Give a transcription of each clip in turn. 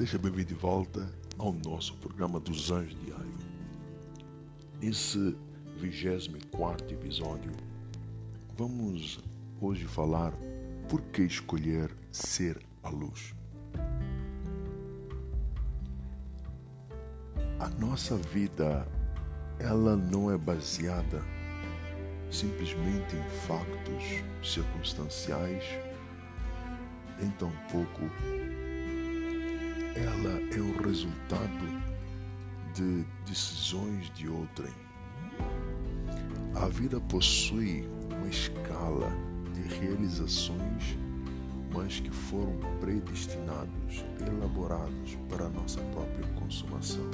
Seja bem-vindo de volta ao nosso programa dos Anjos Diário. Nesse 24 episódio, vamos hoje falar por que escolher ser a luz. A nossa vida, ela não é baseada simplesmente em factos circunstanciais, nem tampouco ela é o resultado de decisões de outrem. A vida possui uma escala de realizações, mas que foram predestinados, elaborados para nossa própria consumação.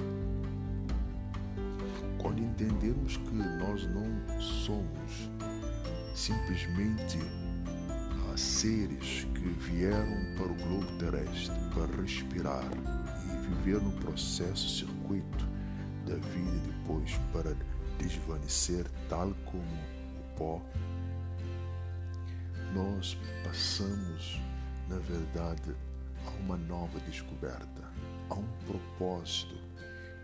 Quando entendemos que nós não somos simplesmente seres que vieram para o globo terrestre para respirar e viver no processo circuito da vida depois para desvanecer tal como o pó, nós passamos, na verdade, a uma nova descoberta, a um propósito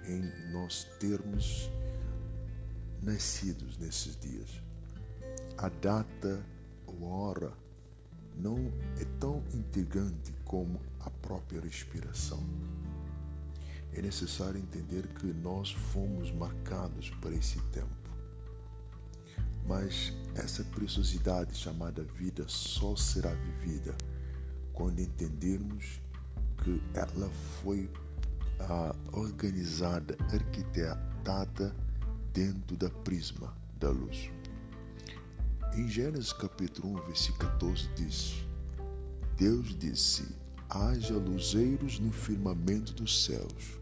em nós termos nascidos nesses dias. A data ou hora não é tão intrigante como a própria respiração. É necessário entender que nós fomos marcados para esse tempo. Mas essa preciosidade chamada vida só será vivida quando entendermos que ela foi ah, organizada, arquitetada dentro da prisma da luz. Em Gênesis capítulo 1, versículo 14 diz: Deus disse: haja luzeiros no firmamento dos céus,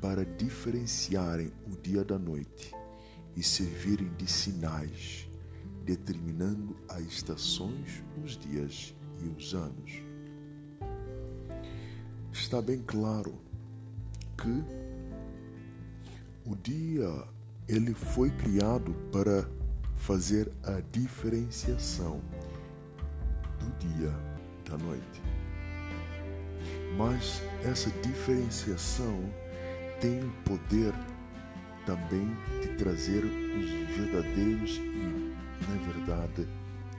para diferenciarem o dia da noite e servirem de sinais, determinando as estações, os dias e os anos. Está bem claro que o dia ele foi criado para fazer a diferenciação do dia da noite. Mas essa diferenciação tem o poder também de trazer os verdadeiros e, na verdade,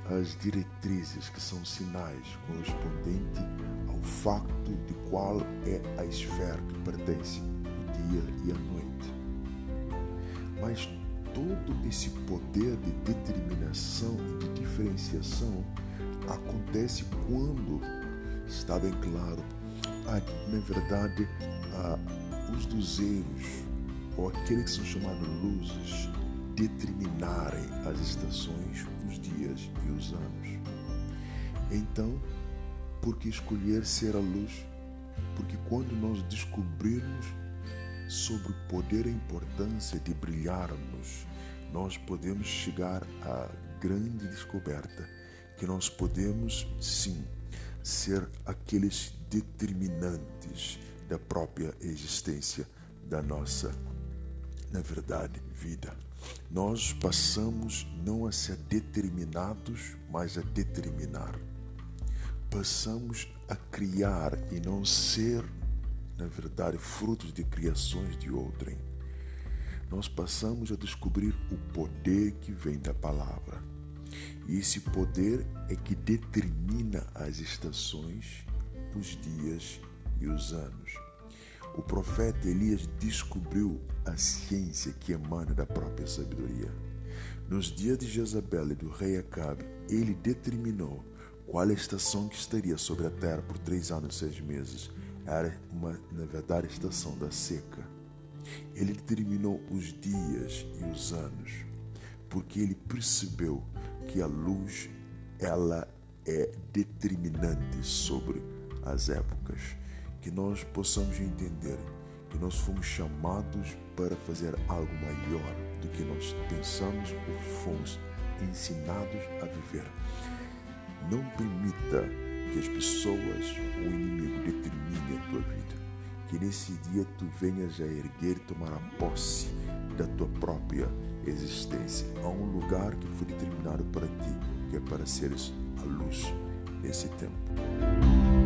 as diretrizes, que são sinais correspondentes ao facto de qual é a esfera que pertence o dia e a noite. Mas todo esse poder de determinação e de diferenciação acontece quando está bem claro, na verdade, os luzeiros, ou aqueles que são chamados luzes, determinarem as estações, os dias e os anos. Então, por que escolher ser a luz? Porque quando nós descobrirmos sobre o poder e a importância de brilharmos, nós podemos chegar à grande descoberta que nós podemos sim ser aqueles determinantes da própria existência da nossa, na verdade, vida. Nós passamos não a ser determinados, mas a determinar. Passamos a criar e não ser na verdade, frutos de criações de outrem. Nós passamos a descobrir o poder que vem da palavra. E esse poder é que determina as estações, os dias e os anos. O profeta Elias descobriu a ciência que emana da própria sabedoria. Nos dias de Jezabel e do rei Acabe, ele determinou qual a estação que estaria sobre a terra por três anos e seis meses era uma, na verdade, estação da seca. Ele determinou os dias e os anos, porque ele percebeu que a luz ela é determinante sobre as épocas, que nós possamos entender que nós fomos chamados para fazer algo maior do que nós pensamos ou fomos ensinados a viver. Não permita que as pessoas, o inimigo, tua vida. Que nesse dia tu venhas a erguer tomar a posse da tua própria existência. Há um lugar que foi determinado para ti, que é para seres a luz nesse tempo.